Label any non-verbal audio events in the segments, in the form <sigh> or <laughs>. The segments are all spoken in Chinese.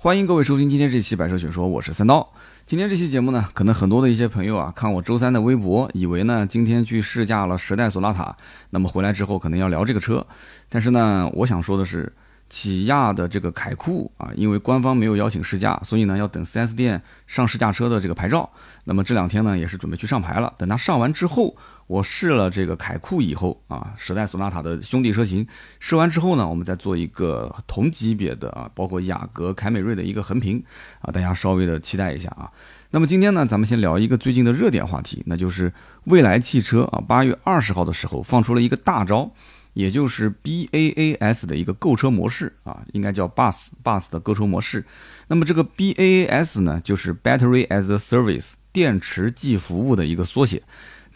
欢迎各位收听今天这期《百车全说》，我是三刀。今天这期节目呢，可能很多的一些朋友啊，看我周三的微博，以为呢今天去试驾了时代索纳塔，那么回来之后可能要聊这个车。但是呢，我想说的是，起亚的这个凯酷啊，因为官方没有邀请试驾，所以呢要等 4S 店上试驾车的这个牌照。那么这两天呢，也是准备去上牌了。等它上完之后。我试了这个凯酷以后啊，时代索纳塔的兄弟车型，试完之后呢，我们再做一个同级别的啊，包括雅阁、凯美瑞的一个横屏啊，大家稍微的期待一下啊。那么今天呢，咱们先聊一个最近的热点话题，那就是蔚来汽车啊，八月二十号的时候放出了一个大招，也就是 BAAS 的一个购车模式啊，应该叫 Bus Bus 的购车模式。那么这个 BAAS 呢，就是 Battery as a Service 电池即服务的一个缩写。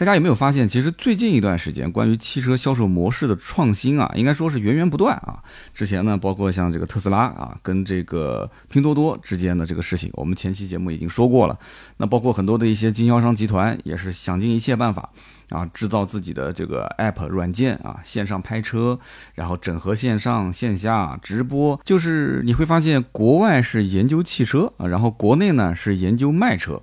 大家有没有发现，其实最近一段时间关于汽车销售模式的创新啊，应该说是源源不断啊。之前呢，包括像这个特斯拉啊，跟这个拼多多之间的这个事情，我们前期节目已经说过了。那包括很多的一些经销商集团也是想尽一切办法啊，制造自己的这个 app 软件啊，线上拍车，然后整合线上线下直播。就是你会发现，国外是研究汽车啊，然后国内呢是研究卖车。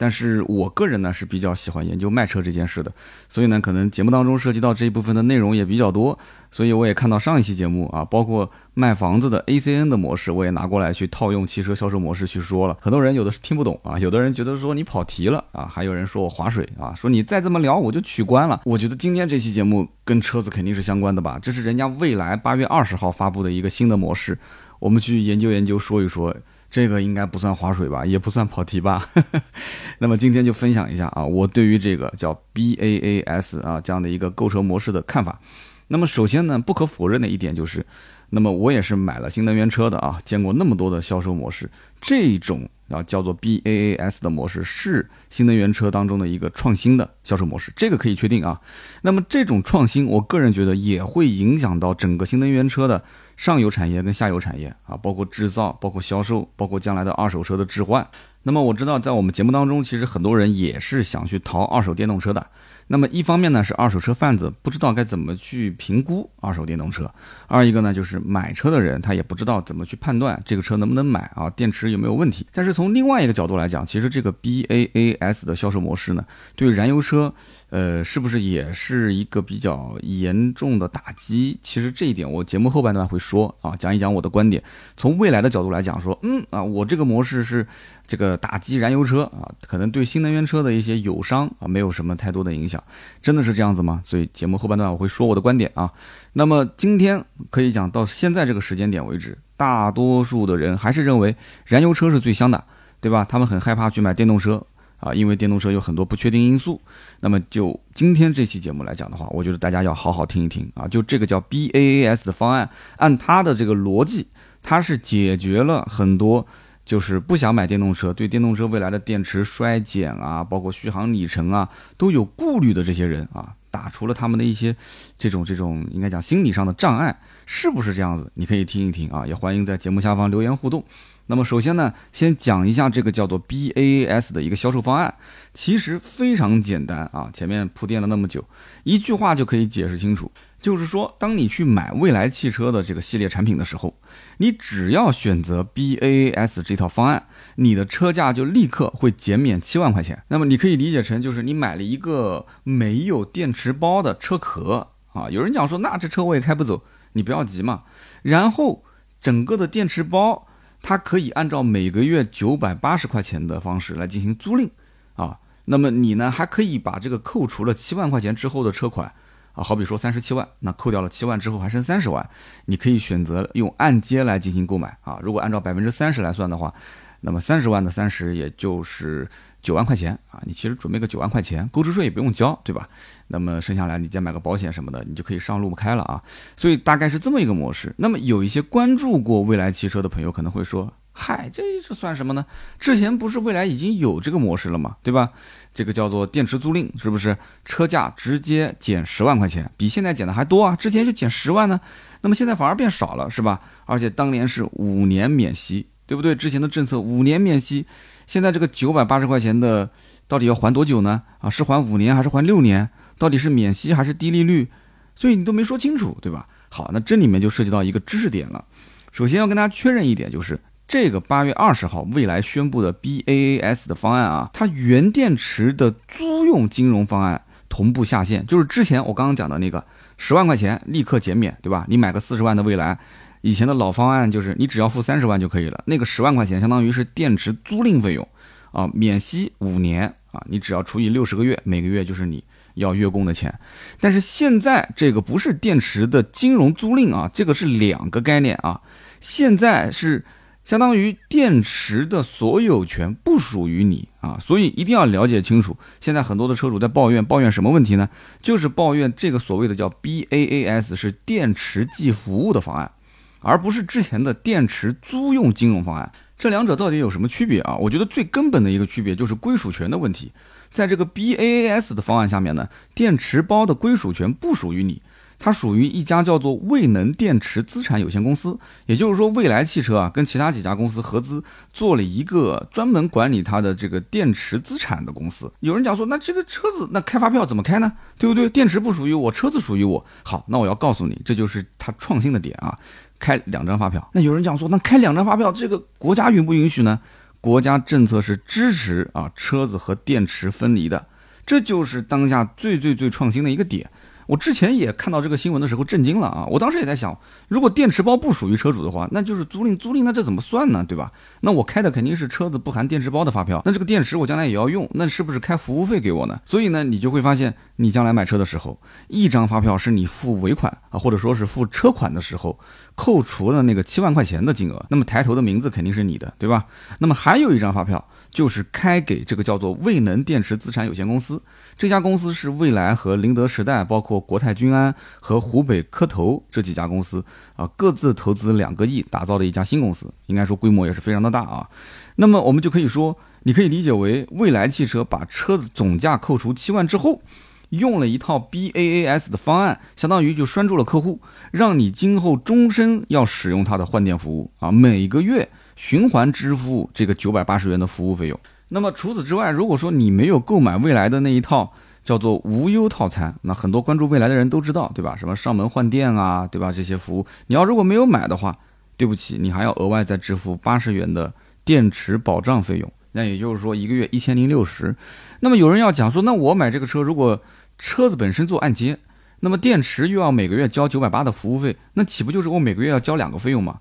但是我个人呢是比较喜欢研究卖车这件事的，所以呢，可能节目当中涉及到这一部分的内容也比较多，所以我也看到上一期节目啊，包括卖房子的 <laughs> ACN 的模式，我也拿过来去套用汽车销售模式去说了。很多人有的是听不懂啊，有的人觉得说你跑题了啊，还有人说我划水啊，说你再这么聊我就取关了。我觉得今天这期节目跟车子肯定是相关的吧，这是人家未来八月二十号发布的一个新的模式，我们去研究研究说一说。这个应该不算划水吧，也不算跑题吧。<laughs> 那么今天就分享一下啊，我对于这个叫 BAAS 啊这样的一个购车模式的看法。那么首先呢，不可否认的一点就是，那么我也是买了新能源车的啊，见过那么多的销售模式，这种啊叫做 BAAS 的模式是新能源车当中的一个创新的销售模式，这个可以确定啊。那么这种创新，我个人觉得也会影响到整个新能源车的。上游产业跟下游产业啊，包括制造、包括销售、包括将来的二手车的置换。那么我知道，在我们节目当中，其实很多人也是想去淘二手电动车的。那么一方面呢，是二手车贩子不知道该怎么去评估二手电动车；二一个呢，就是买车的人他也不知道怎么去判断这个车能不能买啊，电池有没有问题。但是从另外一个角度来讲，其实这个 BAAS 的销售模式呢，对燃油车。呃，是不是也是一个比较严重的打击？其实这一点我节目后半段会说啊，讲一讲我的观点。从未来的角度来讲，说，嗯啊，我这个模式是这个打击燃油车啊，可能对新能源车的一些友商啊没有什么太多的影响，真的是这样子吗？所以节目后半段我会说我的观点啊。那么今天可以讲到现在这个时间点为止，大多数的人还是认为燃油车是最香的，对吧？他们很害怕去买电动车。啊，因为电动车有很多不确定因素，那么就今天这期节目来讲的话，我觉得大家要好好听一听啊。就这个叫 BAAS 的方案，按它的这个逻辑，它是解决了很多就是不想买电动车，对电动车未来的电池衰减啊，包括续航里程啊都有顾虑的这些人啊，打除了他们的一些这种这种应该讲心理上的障碍，是不是这样子？你可以听一听啊，也欢迎在节目下方留言互动。那么首先呢，先讲一下这个叫做 BAS 的一个销售方案，其实非常简单啊。前面铺垫了那么久，一句话就可以解释清楚，就是说，当你去买蔚来汽车的这个系列产品的时候，你只要选择 BAAS 这套方案，你的车价就立刻会减免七万块钱。那么你可以理解成，就是你买了一个没有电池包的车壳啊。有人讲说，那这车我也开不走，你不要急嘛。然后整个的电池包。它可以按照每个月九百八十块钱的方式来进行租赁，啊，那么你呢还可以把这个扣除了七万块钱之后的车款，啊，好比说三十七万，那扣掉了七万之后还剩三十万，你可以选择用按揭来进行购买，啊，如果按照百分之三十来算的话，那么三十万的三十也就是。九万块钱啊，你其实准备个九万块钱，购置税也不用交，对吧？那么剩下来你再买个保险什么的，你就可以上路不开了啊。所以大概是这么一个模式。那么有一些关注过蔚来汽车的朋友可能会说：“嗨，这这算什么呢？之前不是蔚来已经有这个模式了吗？对吧？这个叫做电池租赁，是不是？车价直接减十万块钱，比现在减的还多啊！之前就减十万呢，那么现在反而变少了，是吧？而且当年是五年免息，对不对？之前的政策五年免息。”现在这个九百八十块钱的，到底要还多久呢？啊，是还五年还是还六年？到底是免息还是低利率？所以你都没说清楚，对吧？好，那这里面就涉及到一个知识点了。首先要跟大家确认一点，就是这个八月二十号未来宣布的 BAAS 的方案啊，它原电池的租用金融方案同步下线，就是之前我刚刚讲的那个十万块钱立刻减免，对吧？你买个四十万的未来，以前的老方案就是你只要付三十万就可以了，那个十万块钱相当于是电池租赁费用啊，免息五年啊，你只要除以六十个月，每个月就是你要月供的钱。但是现在这个不是电池的金融租赁啊，这个是两个概念啊，现在是。相当于电池的所有权不属于你啊，所以一定要了解清楚。现在很多的车主在抱怨，抱怨什么问题呢？就是抱怨这个所谓的叫 BAAS 是电池即服务的方案，而不是之前的电池租用金融方案。这两者到底有什么区别啊？我觉得最根本的一个区别就是归属权的问题。在这个 BAAS 的方案下面呢，电池包的归属权不属于你。它属于一家叫做未能电池资产有限公司，也就是说，未来汽车啊跟其他几家公司合资做了一个专门管理它的这个电池资产的公司。有人讲说，那这个车子那开发票怎么开呢？对不对？电池不属于我，车子属于我。好，那我要告诉你，这就是它创新的点啊，开两张发票。那有人讲说，那开两张发票，这个国家允不允许呢？国家政策是支持啊，车子和电池分离的，这就是当下最最最创新的一个点。我之前也看到这个新闻的时候震惊了啊！我当时也在想，如果电池包不属于车主的话，那就是租赁，租赁那这怎么算呢？对吧？那我开的肯定是车子不含电池包的发票，那这个电池我将来也要用，那是不是开服务费给我呢？所以呢，你就会发现，你将来买车的时候，一张发票是你付尾款啊，或者说是付车款的时候扣除了那个七万块钱的金额，那么抬头的名字肯定是你的，对吧？那么还有一张发票。就是开给这个叫做未能电池资产有限公司，这家公司是蔚来和宁德时代，包括国泰君安和湖北科投这几家公司啊，各自投资两个亿打造的一家新公司，应该说规模也是非常的大啊。那么我们就可以说，你可以理解为蔚来汽车把车子总价扣除七万之后，用了一套 BAAS 的方案，相当于就拴住了客户，让你今后终身要使用它的换电服务啊，每个月。循环支付这个九百八十元的服务费用。那么除此之外，如果说你没有购买未来的那一套叫做无忧套餐，那很多关注未来的人都知道，对吧？什么上门换电啊，对吧？这些服务，你要如果没有买的话，对不起，你还要额外再支付八十元的电池保障费用。那也就是说，一个月一千零六十。那么有人要讲说，那我买这个车，如果车子本身做按揭，那么电池又要每个月交九百八的服务费，那岂不就是我每个月要交两个费用吗？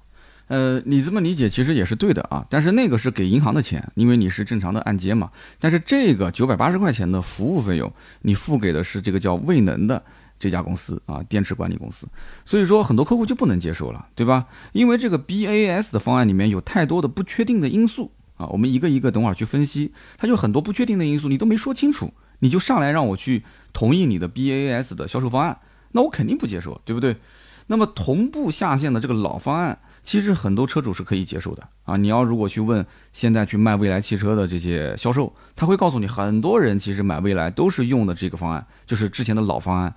呃，你这么理解其实也是对的啊，但是那个是给银行的钱，因为你是正常的按揭嘛。但是这个九百八十块钱的服务费用，你付给的是这个叫未能的这家公司啊，电池管理公司。所以说很多客户就不能接受了，对吧？因为这个 BAS 的方案里面有太多的不确定的因素啊，我们一个一个等会儿去分析，它就很多不确定的因素，你都没说清楚，你就上来让我去同意你的 BAS 的销售方案，那我肯定不接受，对不对？那么同步下线的这个老方案。其实很多车主是可以接受的啊！你要如果去问现在去卖未来汽车的这些销售，他会告诉你，很多人其实买未来都是用的这个方案，就是之前的老方案，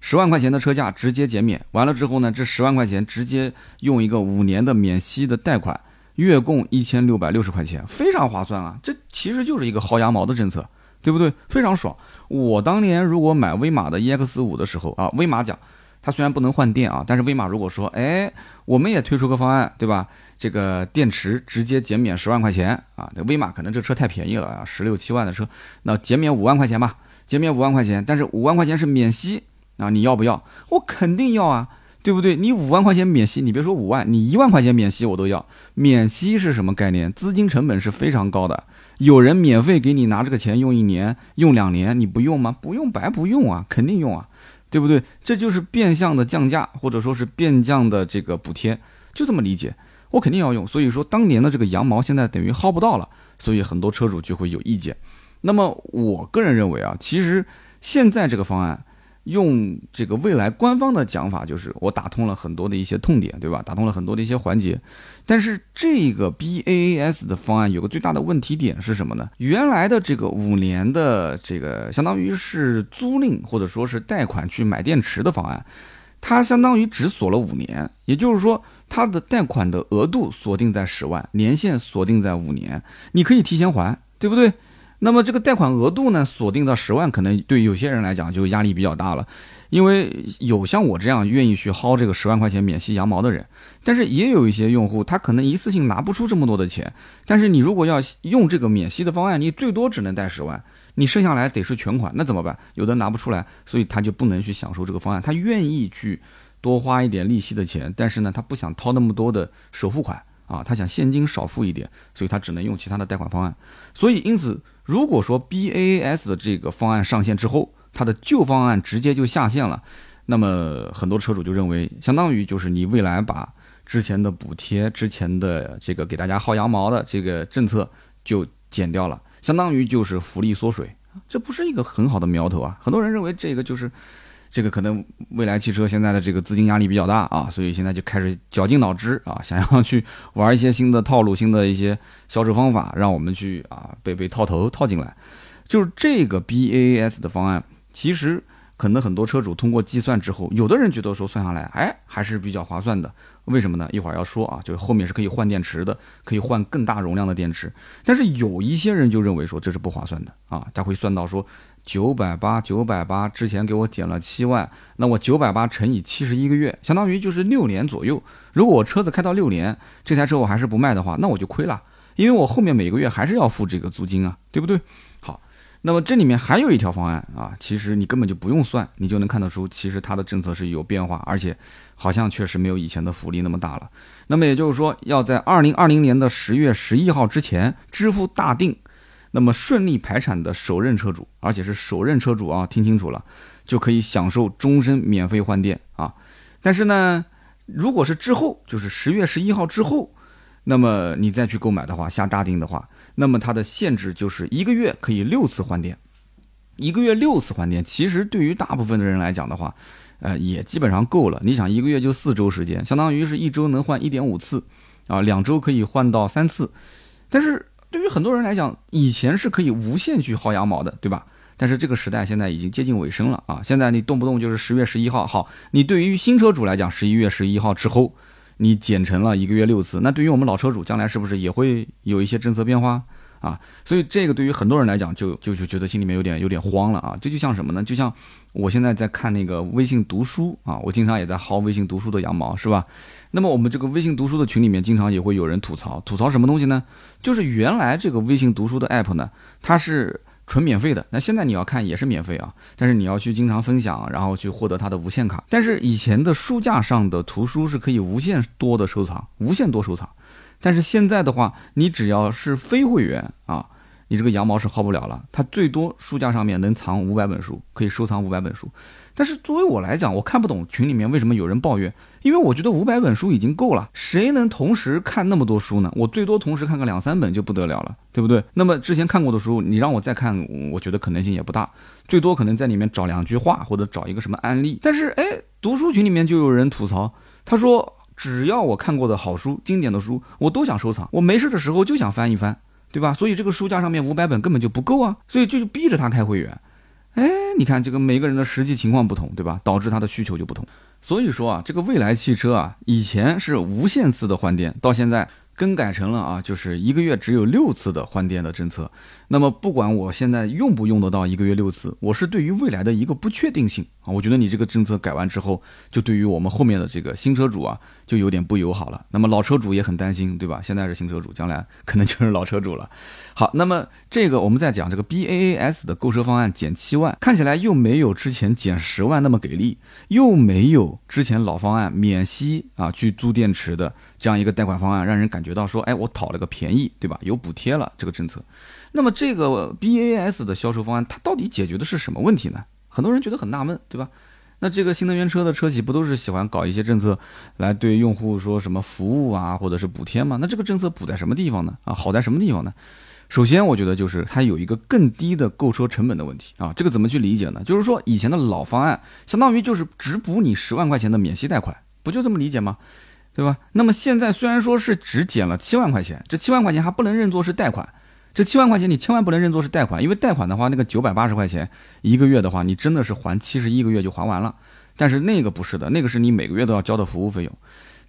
十万块钱的车价直接减免，完了之后呢，这十万块钱直接用一个五年的免息的贷款，月供一千六百六十块钱，非常划算啊！这其实就是一个薅羊毛的政策，对不对？非常爽。我当年如果买威马的 EX 五的时候啊，威马讲。它虽然不能换电啊，但是威马如果说，哎，我们也推出个方案，对吧？这个电池直接减免十万块钱啊，威马可能这车太便宜了啊，十六七万的车，那减免五万块钱吧，减免五万块钱，但是五万块钱是免息啊，你要不要？我肯定要啊，对不对？你五万块钱免息，你别说五万，你一万块钱免息我都要。免息是什么概念？资金成本是非常高的，有人免费给你拿这个钱用一年、用两年，你不用吗？不用白不用啊，肯定用啊。对不对？这就是变相的降价，或者说是变相的这个补贴，就这么理解。我肯定要用，所以说当年的这个羊毛现在等于薅不到了，所以很多车主就会有意见。那么我个人认为啊，其实现在这个方案。用这个未来官方的讲法，就是我打通了很多的一些痛点，对吧？打通了很多的一些环节。但是这个 BAAS 的方案有个最大的问题点是什么呢？原来的这个五年的这个相当于是租赁或者说是贷款去买电池的方案，它相当于只锁了五年，也就是说它的贷款的额度锁定在十万，年限锁定在五年，你可以提前还，对不对？那么这个贷款额度呢，锁定到十万，可能对有些人来讲就压力比较大了，因为有像我这样愿意去薅这个十万块钱免息羊毛的人，但是也有一些用户，他可能一次性拿不出这么多的钱，但是你如果要用这个免息的方案，你最多只能贷十万，你剩下来得是全款，那怎么办？有的拿不出来，所以他就不能去享受这个方案，他愿意去多花一点利息的钱，但是呢，他不想掏那么多的首付款啊，他想现金少付一点，所以他只能用其他的贷款方案，所以因此。如果说 BAS 的这个方案上线之后，它的旧方案直接就下线了，那么很多车主就认为，相当于就是你未来把之前的补贴、之前的这个给大家薅羊毛的这个政策就减掉了，相当于就是福利缩水，这不是一个很好的苗头啊！很多人认为这个就是。这个可能未来汽车现在的这个资金压力比较大啊，所以现在就开始绞尽脑汁啊，<laughs> 想要去玩一些新的套路、新的一些销售方法，让我们去啊被被套头套进来。就是这个 BAS 的方案，其实可能很多车主通过计算之后，有的人觉得说算下来，哎还是比较划算的。为什么呢？一会儿要说啊，就是后面是可以换电池的，可以换更大容量的电池。但是有一些人就认为说这是不划算的啊，他会算到说。九百八，九百八，之前给我减了七万，那我九百八乘以七十一个月，相当于就是六年左右。如果我车子开到六年，这台车我还是不卖的话，那我就亏了，因为我后面每个月还是要付这个租金啊，对不对？好，那么这里面还有一条方案啊，其实你根本就不用算，你就能看得出，其实它的政策是有变化，而且好像确实没有以前的福利那么大了。那么也就是说，要在二零二零年的十月十一号之前支付大定。那么顺利排产的首任车主，而且是首任车主啊，听清楚了，就可以享受终身免费换电啊。但是呢，如果是之后，就是十月十一号之后，那么你再去购买的话，下大定的话，那么它的限制就是一个月可以六次换电，一个月六次换电，其实对于大部分的人来讲的话，呃，也基本上够了。你想一个月就四周时间，相当于是一周能换一点五次，啊，两周可以换到三次，但是。对于很多人来讲，以前是可以无限去薅羊毛的，对吧？但是这个时代现在已经接近尾声了啊！现在你动不动就是十月十一号，好，你对于新车主来讲，十一月十一号之后，你减成了一个月六次，那对于我们老车主，将来是不是也会有一些政策变化啊？所以这个对于很多人来讲，就就就觉得心里面有点有点慌了啊！这就像什么呢？就像我现在在看那个微信读书啊，我经常也在薅微信读书的羊毛，是吧？那么我们这个微信读书的群里面，经常也会有人吐槽，吐槽什么东西呢？就是原来这个微信读书的 app 呢，它是纯免费的，那现在你要看也是免费啊，但是你要去经常分享，然后去获得它的无限卡。但是以前的书架上的图书是可以无限多的收藏，无限多收藏，但是现在的话，你只要是非会员啊，你这个羊毛是薅不了了，它最多书架上面能藏五百本书，可以收藏五百本书。但是作为我来讲，我看不懂群里面为什么有人抱怨，因为我觉得五百本书已经够了，谁能同时看那么多书呢？我最多同时看个两三本就不得了了，对不对？那么之前看过的书，你让我再看，我觉得可能性也不大，最多可能在里面找两句话或者找一个什么案例。但是哎，读书群里面就有人吐槽，他说只要我看过的好书、经典的书，我都想收藏，我没事的时候就想翻一翻，对吧？所以这个书架上面五百本根本就不够啊，所以就逼着他开会员。哎，你看这个每个人的实际情况不同，对吧？导致他的需求就不同。所以说啊，这个未来汽车啊，以前是无限次的换电，到现在。更改成了啊，就是一个月只有六次的换电的政策。那么不管我现在用不用得到一个月六次，我是对于未来的一个不确定性啊。我觉得你这个政策改完之后，就对于我们后面的这个新车主啊，就有点不友好了。那么老车主也很担心，对吧？现在是新车主，将来可能就是老车主了。好，那么这个我们再讲这个 BAAS 的购车方案减七万，看起来又没有之前减十万那么给力，又没有之前老方案免息啊去租电池的。这样一个贷款方案，让人感觉到说，哎，我讨了个便宜，对吧？有补贴了这个政策。那么这个 BAS 的销售方案，它到底解决的是什么问题呢？很多人觉得很纳闷，对吧？那这个新能源车的车企不都是喜欢搞一些政策来对用户说什么服务啊，或者是补贴吗？那这个政策补在什么地方呢？啊，好在什么地方呢？首先，我觉得就是它有一个更低的购车成本的问题啊。这个怎么去理解呢？就是说以前的老方案，相当于就是只补你十万块钱的免息贷款，不就这么理解吗？对吧？那么现在虽然说是只减了七万块钱，这七万块钱还不能认作是贷款。这七万块钱你千万不能认作是贷款，因为贷款的话，那个九百八十块钱一个月的话，你真的是还七十一个月就还完了。但是那个不是的，那个是你每个月都要交的服务费用。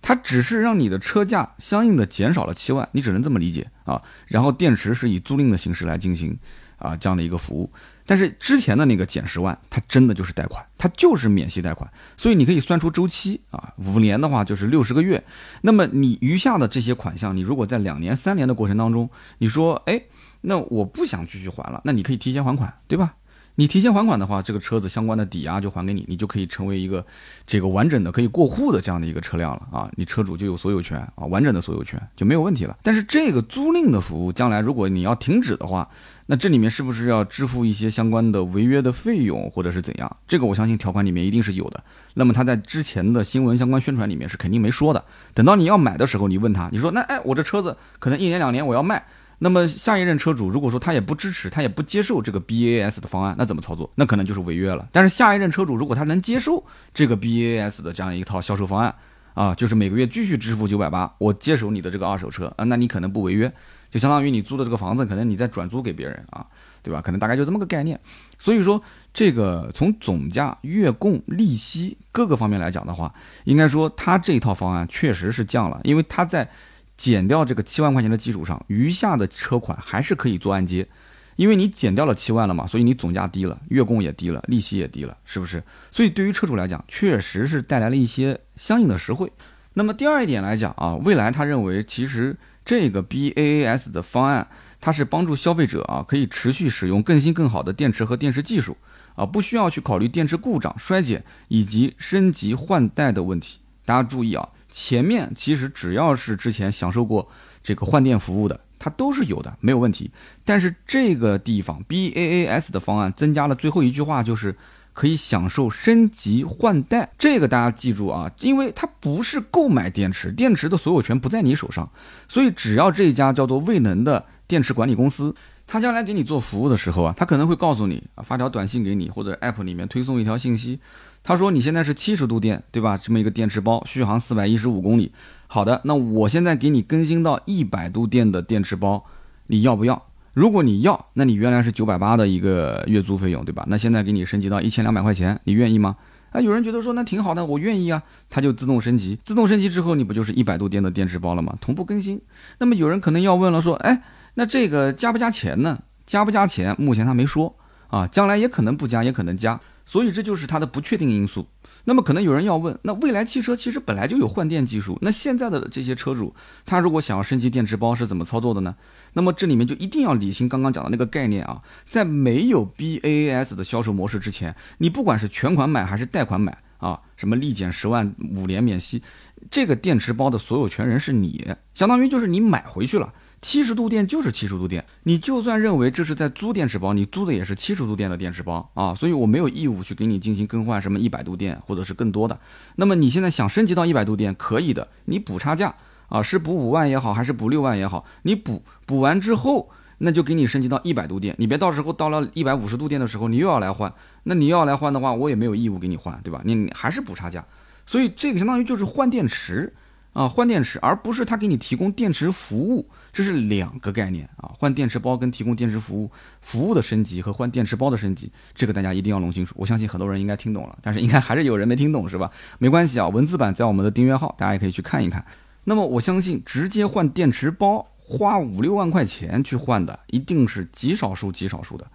它只是让你的车价相应的减少了七万，你只能这么理解啊。然后电池是以租赁的形式来进行。啊这样的一个服务。但是之前的那个减十万，它真的就是贷款，它就是免息贷款，所以你可以算出周期啊，五年的话就是六十个月。那么你余下的这些款项，你如果在两年、三年的过程当中，你说，哎，那我不想继续还了，那你可以提前还款，对吧？你提前还款的话，这个车子相关的抵押就还给你，你就可以成为一个这个完整的可以过户的这样的一个车辆了啊！你车主就有所有权啊，完整的所有权就没有问题了。但是这个租赁的服务，将来如果你要停止的话，那这里面是不是要支付一些相关的违约的费用，或者是怎样？这个我相信条款里面一定是有的。那么他在之前的新闻相关宣传里面是肯定没说的。等到你要买的时候，你问他，你说那哎，我这车子可能一年两年我要卖。那么下一任车主如果说他也不支持，他也不接受这个 BAS 的方案，那怎么操作？那可能就是违约了。但是下一任车主如果他能接受这个 BAS 的这样一套销售方案，啊，就是每个月继续支付九百八，我接手你的这个二手车啊，那你可能不违约，就相当于你租的这个房子，可能你再转租给别人啊，对吧？可能大概就这么个概念。所以说，这个从总价、月供、利息各个方面来讲的话，应该说他这一套方案确实是降了，因为他在。减掉这个七万块钱的基础上，余下的车款还是可以做按揭，因为你减掉了七万了嘛，所以你总价低了，月供也低了，利息也低了，是不是？所以对于车主来讲，确实是带来了一些相应的实惠。那么第二一点来讲啊，未来他认为其实这个 BAAS 的方案，它是帮助消费者啊可以持续使用更新更好的电池和电池技术啊，不需要去考虑电池故障、衰减以及升级换代的问题。大家注意啊。前面其实只要是之前享受过这个换电服务的，它都是有的，没有问题。但是这个地方 BAAS 的方案增加了最后一句话，就是可以享受升级换代。这个大家记住啊，因为它不是购买电池，电池的所有权不在你手上，所以只要这家叫做未能的电池管理公司。他将来给你做服务的时候啊，他可能会告诉你啊，发条短信给你，或者 App 里面推送一条信息。他说你现在是七十度电，对吧？这么一个电池包，续航四百一十五公里。好的，那我现在给你更新到一百度电的电池包，你要不要？如果你要，那你原来是九百八的一个月租费用，对吧？那现在给你升级到一千两百块钱，你愿意吗？啊，有人觉得说那挺好的，我愿意啊，它就自动升级，自动升级之后，你不就是一百度电的电池包了吗？同步更新。那么有人可能要问了，说，哎。那这个加不加钱呢？加不加钱？目前他没说啊，将来也可能不加，也可能加，所以这就是它的不确定因素。那么可能有人要问，那未来汽车其实本来就有换电技术，那现在的这些车主，他如果想要升级电池包是怎么操作的呢？那么这里面就一定要理清刚刚讲的那个概念啊，在没有 B A A S 的销售模式之前，你不管是全款买还是贷款买啊，什么立减十万五年免息，这个电池包的所有权人是你，相当于就是你买回去了。七十度电就是七十度电，你就算认为这是在租电池包，你租的也是七十度电的电池包啊，所以我没有义务去给你进行更换什么一百度电或者是更多的。那么你现在想升级到一百度电，可以的，你补差价啊，是补五万也好，还是补六万也好，你补补完之后，那就给你升级到一百度电，你别到时候到了一百五十度电的时候，你又要来换，那你要来换的话，我也没有义务给你换，对吧？你还是补差价，所以这个相当于就是换电池啊，换电池，而不是他给你提供电池服务。这是两个概念啊，换电池包跟提供电池服务服务的升级和换电池包的升级，这个大家一定要弄清楚。我相信很多人应该听懂了，但是应该还是有人没听懂，是吧？没关系啊，文字版在我们的订阅号，大家也可以去看一看。那么我相信，直接换电池包花五六万块钱去换的，一定是极少数极少数的。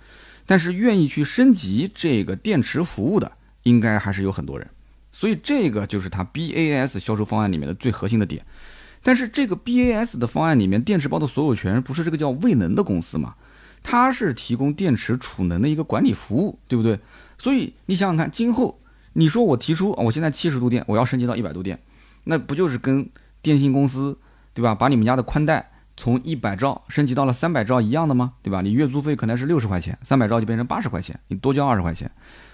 但是愿意去升级这个电池服务的，应该还是有很多人。所以这个就是它 BAS 销售方案里面的最核心的点。但是这个 BAS 的方案里面，电池包的所有权不是这个叫未能的公司吗？它是提供电池储能的一个管理服务，对不对？所以你想想看，今后你说我提出，我现在七十度电，我要升级到一百度电，那不就是跟电信公司，对吧？把你们家的宽带从一百兆升级到了三百兆一样的吗？对吧？你月租费可能是六十块钱，三百兆就变成八十块钱，你多交二十块钱，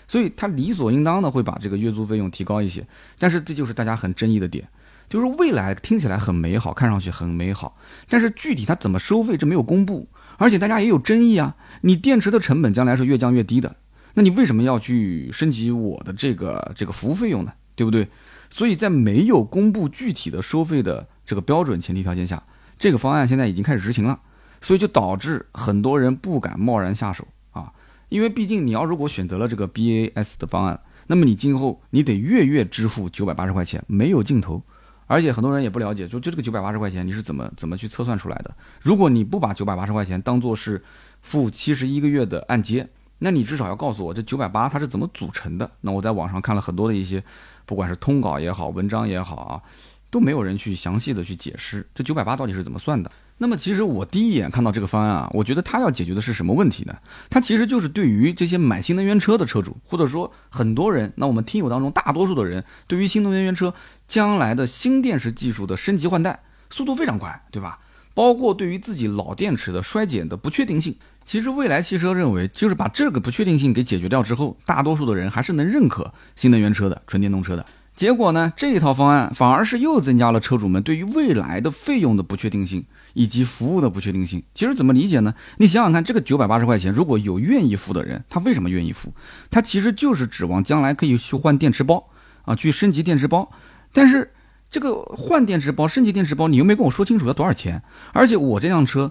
所以它理所应当的会把这个月租费用提高一些。但是这就是大家很争议的点。就是未来听起来很美好，看上去很美好，但是具体它怎么收费，这没有公布，而且大家也有争议啊。你电池的成本将来是越降越低的，那你为什么要去升级我的这个这个服务费用呢？对不对？所以在没有公布具体的收费的这个标准前提条件下，这个方案现在已经开始执行了，所以就导致很多人不敢贸然下手啊，因为毕竟你要如果选择了这个 BAS 的方案，那么你今后你得月月支付九百八十块钱，没有尽头。而且很多人也不了解，就就这个九百八十块钱你是怎么怎么去测算出来的？如果你不把九百八十块钱当做是付七十一个月的按揭，那你至少要告诉我这九百八它是怎么组成的。那我在网上看了很多的一些，不管是通稿也好，文章也好啊，都没有人去详细的去解释这九百八到底是怎么算的。那么其实我第一眼看到这个方案啊，我觉得它要解决的是什么问题呢？它其实就是对于这些买新能源车的车主，或者说很多人，那我们听友当中大多数的人，对于新能源车将来的新电池技术的升级换代速度非常快，对吧？包括对于自己老电池的衰减的不确定性，其实未来汽车认为，就是把这个不确定性给解决掉之后，大多数的人还是能认可新能源车的纯电动车的。结果呢，这一套方案反而是又增加了车主们对于未来的费用的不确定性。以及服务的不确定性，其实怎么理解呢？你想想看，这个九百八十块钱，如果有愿意付的人，他为什么愿意付？他其实就是指望将来可以去换电池包啊，去升级电池包。但是这个换电池包、升级电池包，你又没跟我说清楚要多少钱。而且我这辆车，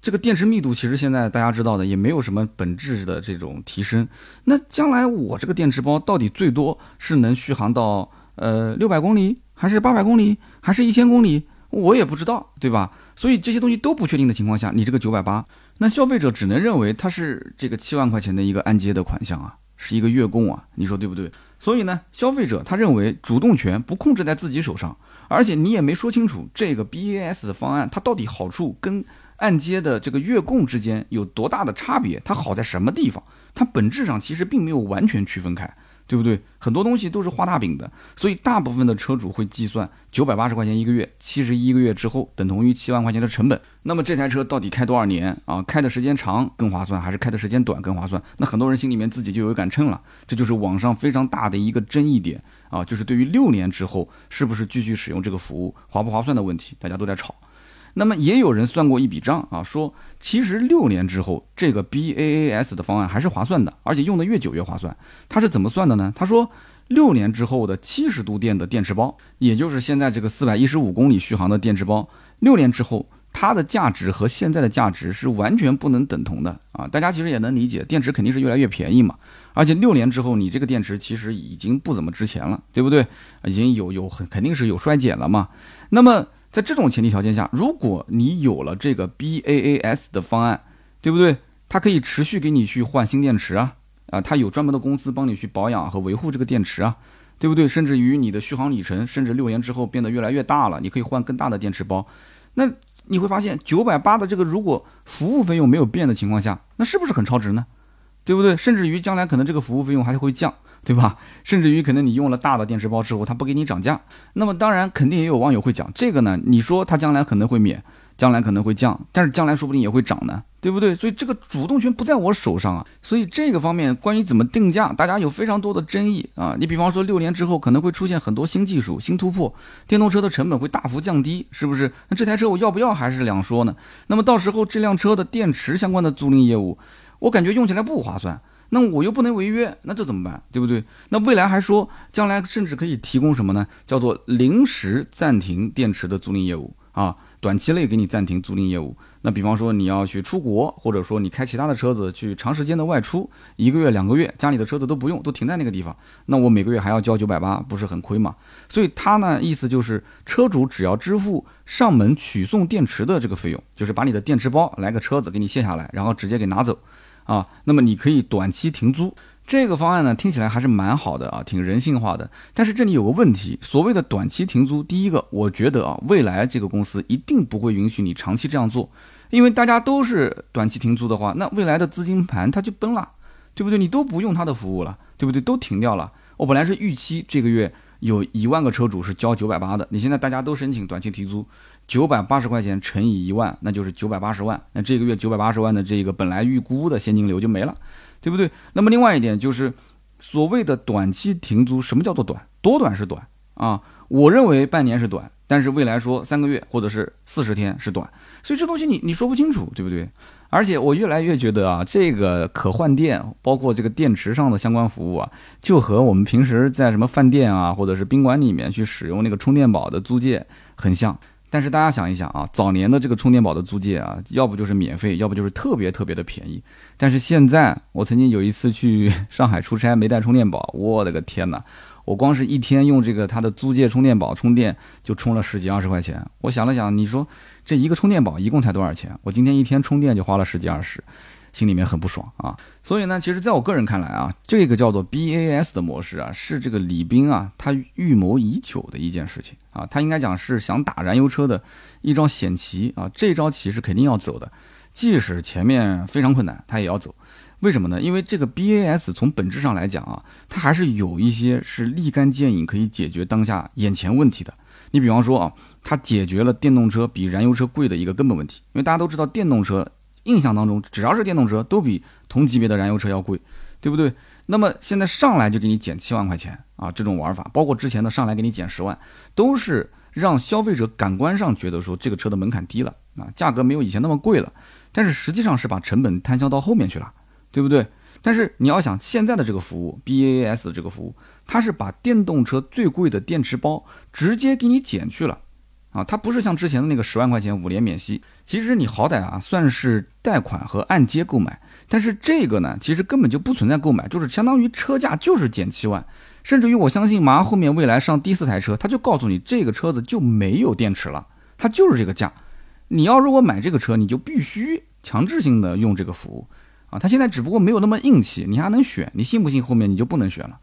这个电池密度其实现在大家知道的，也没有什么本质的这种提升。那将来我这个电池包到底最多是能续航到呃六百公里，还是八百公里，还是一千公里？我也不知道，对吧？所以这些东西都不确定的情况下，你这个九百八，那消费者只能认为它是这个七万块钱的一个按揭的款项啊，是一个月供啊，你说对不对？所以呢，消费者他认为主动权不控制在自己手上，而且你也没说清楚这个 BAS 的方案它到底好处跟按揭的这个月供之间有多大的差别，它好在什么地方？它本质上其实并没有完全区分开。对不对？很多东西都是画大饼的，所以大部分的车主会计算九百八十块钱一个月，七十一个月之后等同于七万块钱的成本。那么这台车到底开多少年啊？开的时间长更划算，还是开的时间短更划算？那很多人心里面自己就有杆秤了，这就是网上非常大的一个争议点啊，就是对于六年之后是不是继续使用这个服务划不划算的问题，大家都在吵。那么也有人算过一笔账啊，说其实六年之后这个 BAAS 的方案还是划算的，而且用的越久越划算。他是怎么算的呢？他说六年之后的七十度电的电池包，也就是现在这个四百一十五公里续航的电池包，六年之后它的价值和现在的价值是完全不能等同的啊！大家其实也能理解，电池肯定是越来越便宜嘛，而且六年之后你这个电池其实已经不怎么值钱了，对不对？已经有有很肯定是有衰减了嘛。那么在这种前提条件下，如果你有了这个 BAAS 的方案，对不对？它可以持续给你去换新电池啊，啊，它有专门的公司帮你去保养和维护这个电池啊，对不对？甚至于你的续航里程，甚至六年之后变得越来越大了，你可以换更大的电池包。那你会发现，九百八的这个如果服务费用没有变的情况下，那是不是很超值呢？对不对？甚至于将来可能这个服务费用还会降。对吧？甚至于可能你用了大的电池包之后，它不给你涨价。那么当然，肯定也有网友会讲这个呢。你说它将来可能会免，将来可能会降，但是将来说不定也会涨呢，对不对？所以这个主动权不在我手上啊。所以这个方面关于怎么定价，大家有非常多的争议啊。你比方说六年之后可能会出现很多新技术、新突破，电动车的成本会大幅降低，是不是？那这台车我要不要还是两说呢？那么到时候这辆车的电池相关的租赁业务，我感觉用起来不划算。那我又不能违约，那这怎么办？对不对？那未来还说将来甚至可以提供什么呢？叫做临时暂停电池的租赁业务啊，短期内给你暂停租赁业务。那比方说你要去出国，或者说你开其他的车子去长时间的外出，一个月两个月，家里的车子都不用，都停在那个地方，那我每个月还要交九百八，不是很亏吗？所以他呢意思就是车主只要支付上门取送电池的这个费用，就是把你的电池包来个车子给你卸下来，然后直接给拿走。啊，那么你可以短期停租这个方案呢，听起来还是蛮好的啊，挺人性化的。但是这里有个问题，所谓的短期停租，第一个，我觉得啊，未来这个公司一定不会允许你长期这样做，因为大家都是短期停租的话，那未来的资金盘它就崩了，对不对？你都不用它的服务了，对不对？都停掉了。我本来是预期这个月有一万个车主是交九百八的，你现在大家都申请短期停租。九百八十块钱乘以一万，那就是九百八十万。那这个月九百八十万的这个本来预估的现金流就没了，对不对？那么另外一点就是，所谓的短期停租，什么叫做短？多短是短啊？我认为半年是短，但是未来说三个月或者是四十天是短，所以这东西你你说不清楚，对不对？而且我越来越觉得啊，这个可换电，包括这个电池上的相关服务啊，就和我们平时在什么饭店啊，或者是宾馆里面去使用那个充电宝的租借很像。但是大家想一想啊，早年的这个充电宝的租借啊，要不就是免费，要不就是特别特别的便宜。但是现在，我曾经有一次去 <laughs> 上海出差，没带充电宝，我的个天哪！我光是一天用这个它的租借充电宝充电，就充了十几二十块钱。我想了想，你说这一个充电宝一共才多少钱？我今天一天充电就花了十几二十。心里面很不爽啊，所以呢，其实在我个人看来啊，这个叫做 BAS 的模式啊，是这个李斌啊他预谋已久的一件事情啊，他应该讲是想打燃油车的一招险棋啊，这招棋是肯定要走的，即使前面非常困难，他也要走。为什么呢？因为这个 BAS 从本质上来讲啊，它还是有一些是立竿见影可以解决当下眼前问题的。你比方说啊，它解决了电动车比燃油车贵的一个根本问题，因为大家都知道电动车。印象当中，只要是电动车都比同级别的燃油车要贵，对不对？那么现在上来就给你减七万块钱啊，这种玩法，包括之前的上来给你减十万，都是让消费者感官上觉得说这个车的门槛低了啊，价格没有以前那么贵了。但是实际上是把成本摊销到后面去了，对不对？但是你要想现在的这个服务，BAS 的这个服务，它是把电动车最贵的电池包直接给你减去了。啊，它不是像之前的那个十万块钱五年免息，其实你好歹啊算是贷款和按揭购买，但是这个呢，其实根本就不存在购买，就是相当于车价就是减七万，甚至于我相信马上后面未来上第四台车，他就告诉你这个车子就没有电池了，它就是这个价，你要如果买这个车，你就必须强制性的用这个服务，啊，他现在只不过没有那么硬气，你还能选，你信不信后面你就不能选了？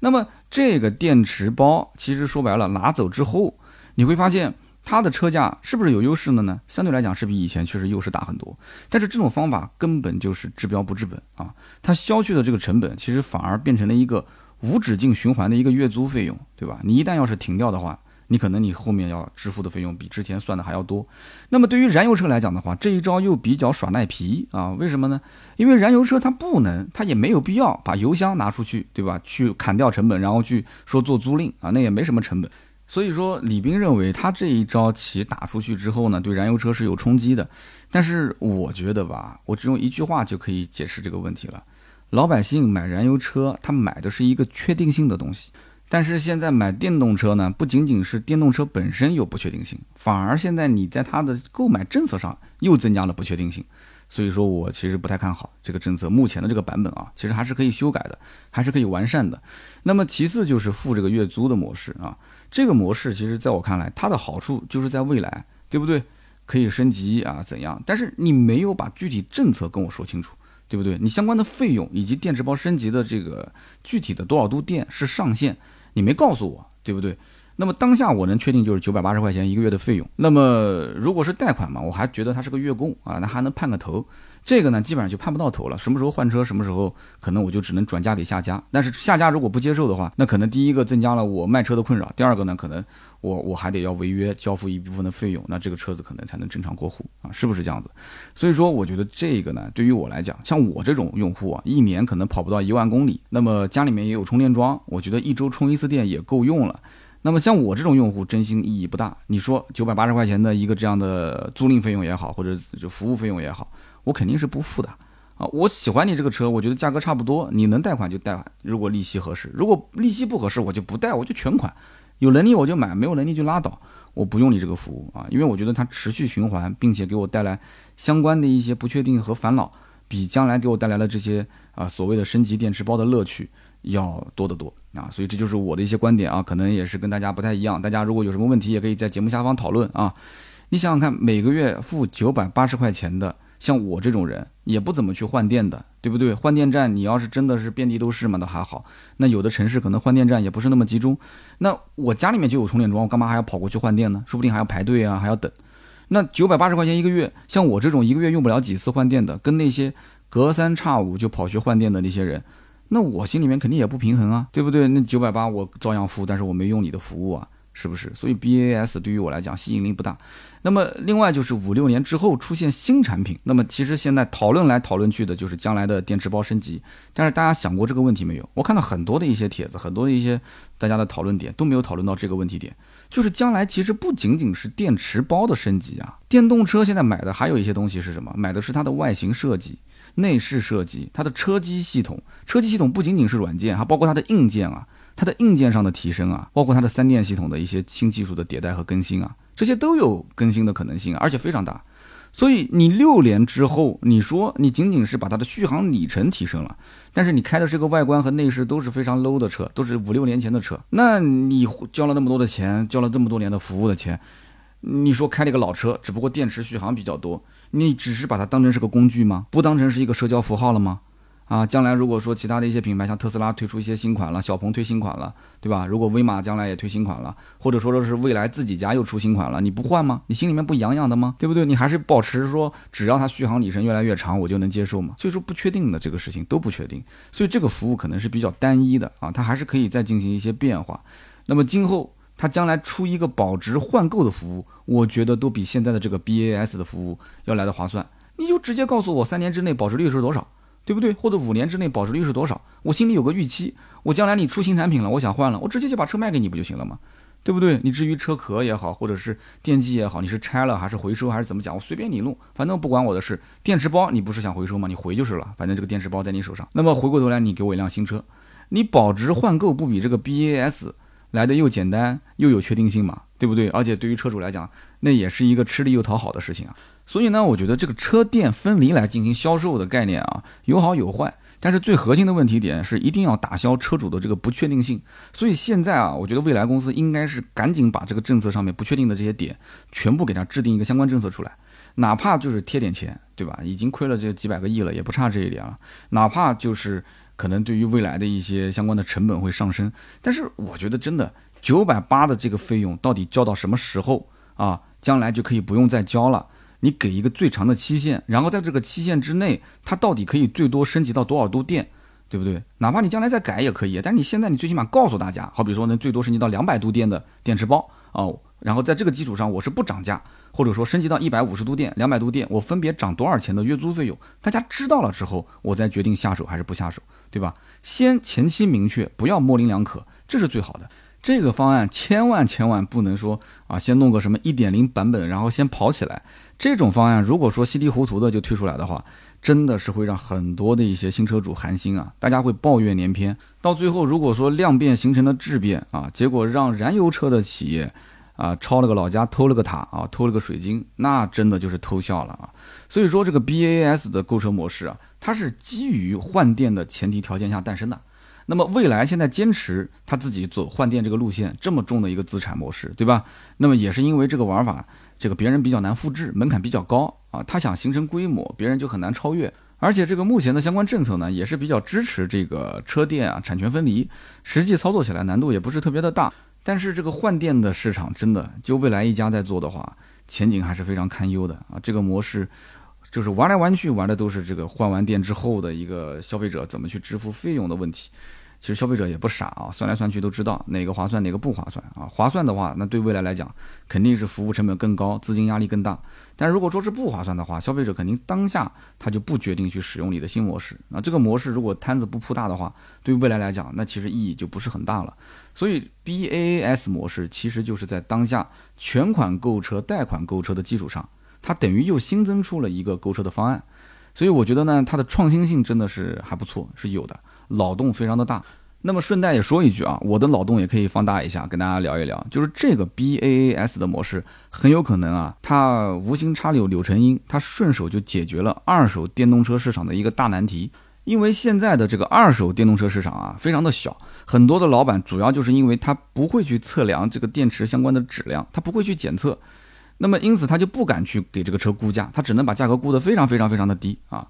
那么这个电池包其实说白了拿走之后，你会发现。它的车价是不是有优势的呢？相对来讲是比以前确实优势大很多，但是这种方法根本就是治标不治本啊！它消去的这个成本，其实反而变成了一个无止境循环的一个月租费用，对吧？你一旦要是停掉的话，你可能你后面要支付的费用比之前算的还要多。那么对于燃油车来讲的话，这一招又比较耍赖皮啊！为什么呢？因为燃油车它不能，它也没有必要把油箱拿出去，对吧？去砍掉成本，然后去说做租赁啊，那也没什么成本。所以说，李斌认为他这一招棋打出去之后呢，对燃油车是有冲击的。但是我觉得吧，我只用一句话就可以解释这个问题了：老百姓买燃油车，他买的是一个确定性的东西；但是现在买电动车呢，不仅仅是电动车本身有不确定性，反而现在你在它的购买政策上又增加了不确定性。所以说我其实不太看好这个政策，目前的这个版本啊，其实还是可以修改的，还是可以完善的。那么其次就是付这个月租的模式啊。这个模式其实在我看来，它的好处就是在未来，对不对？可以升级啊，怎样？但是你没有把具体政策跟我说清楚，对不对？你相关的费用以及电池包升级的这个具体的多少度电是上限，你没告诉我，对不对？那么当下我能确定就是九百八十块钱一个月的费用。那么如果是贷款嘛，我还觉得它是个月供啊，那还能判个头。这个呢，基本上就盼不到头了。什么时候换车，什么时候可能我就只能转嫁给下家。但是下家如果不接受的话，那可能第一个增加了我卖车的困扰，第二个呢，可能我我还得要违约交付一部分的费用，那这个车子可能才能正常过户啊，是不是这样子？所以说，我觉得这个呢，对于我来讲，像我这种用户啊，一年可能跑不到一万公里，那么家里面也有充电桩，我觉得一周充一次电也够用了。那么像我这种用户，真心意义不大。你说九百八十块钱的一个这样的租赁费用也好，或者就服务费用也好。我肯定是不付的啊！我喜欢你这个车，我觉得价格差不多，你能贷款就贷款。如果利息合适，如果利息不合适，我就不贷，我就全款。有能力我就买，没有能力就拉倒。我不用你这个服务啊，因为我觉得它持续循环，并且给我带来相关的一些不确定和烦恼，比将来给我带来的这些啊所谓的升级电池包的乐趣要多得多啊！所以这就是我的一些观点啊，可能也是跟大家不太一样。大家如果有什么问题，也可以在节目下方讨论啊。你想想看，每个月付九百八十块钱的。像我这种人也不怎么去换电的，对不对？换电站你要是真的是遍地都是嘛，倒还好。那有的城市可能换电站也不是那么集中。那我家里面就有充电桩，我干嘛还要跑过去换电呢？说不定还要排队啊，还要等。那九百八十块钱一个月，像我这种一个月用不了几次换电的，跟那些隔三差五就跑去换电的那些人，那我心里面肯定也不平衡啊，对不对？那九百八我照样付，但是我没用你的服务啊。是不是？所以 BAS 对于我来讲吸引力不大。那么另外就是五六年之后出现新产品，那么其实现在讨论来讨论去的就是将来的电池包升级。但是大家想过这个问题没有？我看到很多的一些帖子，很多的一些大家的讨论点都没有讨论到这个问题点，就是将来其实不仅仅是电池包的升级啊，电动车现在买的还有一些东西是什么？买的是它的外形设计、内饰设计、它的车机系统。车机系统不仅仅是软件，还包括它的硬件啊。它的硬件上的提升啊，包括它的三电系统的一些新技术的迭代和更新啊，这些都有更新的可能性，而且非常大。所以你六年之后，你说你仅仅是把它的续航里程提升了，但是你开的这个外观和内饰都是非常 low 的车，都是五六年前的车，那你交了那么多的钱，交了这么多年的服务的钱，你说开了一个老车，只不过电池续航比较多，你只是把它当成是个工具吗？不当成是一个社交符号了吗？啊，将来如果说其他的一些品牌，像特斯拉推出一些新款了，小鹏推新款了，对吧？如果威马将来也推新款了，或者说说是未来自己家又出新款了，你不换吗？你心里面不痒痒的吗？对不对？你还是保持说，只要它续航里程越来越长，我就能接受嘛？所以说不确定的这个事情都不确定，所以这个服务可能是比较单一的啊，它还是可以再进行一些变化。那么今后它将来出一个保值换购的服务，我觉得都比现在的这个 BAS 的服务要来的划算。你就直接告诉我三年之内保值率是多少。对不对？或者五年之内保值率是多少？我心里有个预期。我将来你出新产品了，我想换了，我直接就把车卖给你不就行了吗？对不对？你至于车壳也好，或者是电机也好，你是拆了还是回收还是怎么讲？我随便你弄，反正不管我的事。电池包你不是想回收吗？你回就是了，反正这个电池包在你手上。那么回过头来，你给我一辆新车，你保值换购不比这个 BAS 来的又简单又有确定性嘛？对不对？而且对于车主来讲，那也是一个吃力又讨好的事情啊。所以呢，我觉得这个车电分离来进行销售的概念啊，有好有坏。但是最核心的问题点是，一定要打消车主的这个不确定性。所以现在啊，我觉得未来公司应该是赶紧把这个政策上面不确定的这些点，全部给它制定一个相关政策出来，哪怕就是贴点钱，对吧？已经亏了这几百个亿了，也不差这一点了。哪怕就是可能对于未来的一些相关的成本会上升，但是我觉得真的九百八的这个费用到底交到什么时候啊？将来就可以不用再交了。你给一个最长的期限，然后在这个期限之内，它到底可以最多升级到多少度电，对不对？哪怕你将来再改也可以，但是你现在你最起码告诉大家，好比说能最多升级到两百度电的电池包哦，然后在这个基础上我是不涨价，或者说升级到一百五十度电、两百度电，我分别涨多少钱的月租费用，大家知道了之后，我再决定下手还是不下手，对吧？先前期明确，不要模棱两可，这是最好的。这个方案千万千万不能说啊，先弄个什么一点零版本，然后先跑起来。这种方案如果说稀里糊涂的就推出来的话，真的是会让很多的一些新车主寒心啊！大家会抱怨连篇。到最后，如果说量变形成了质变啊，结果让燃油车的企业啊抄了个老家，偷了个塔啊，偷了个水晶，那真的就是偷笑了啊！所以说，这个 BAS 的购车模式啊，它是基于换电的前提条件下诞生的。那么未来现在坚持他自己走换电这个路线，这么重的一个资产模式，对吧？那么也是因为这个玩法。这个别人比较难复制，门槛比较高啊，他想形成规模，别人就很难超越。而且这个目前的相关政策呢，也是比较支持这个车电啊产权分离，实际操作起来难度也不是特别的大。但是这个换电的市场真的就未来一家在做的话，前景还是非常堪忧的啊。这个模式就是玩来玩去玩的都是这个换完电之后的一个消费者怎么去支付费用的问题。其实消费者也不傻啊，算来算去都知道哪个划算哪个不划算啊。划算的话，那对未来来讲肯定是服务成本更高，资金压力更大。但如果说是不划算的话，消费者肯定当下他就不决定去使用你的新模式。那这个模式如果摊子不铺大的话，对未来来讲，那其实意义就不是很大了。所以 BAS 模式其实就是在当下全款购车、贷款购车的基础上，它等于又新增出了一个购车的方案。所以我觉得呢，它的创新性真的是还不错，是有的。脑洞非常的大，那么顺带也说一句啊，我的脑洞也可以放大一下，跟大家聊一聊，就是这个 B A A S 的模式很有可能啊，它无心插柳柳成荫，它顺手就解决了二手电动车市场的一个大难题。因为现在的这个二手电动车市场啊，非常的小，很多的老板主要就是因为他不会去测量这个电池相关的质量，他不会去检测，那么因此他就不敢去给这个车估价，他只能把价格估得非常非常非常的低啊。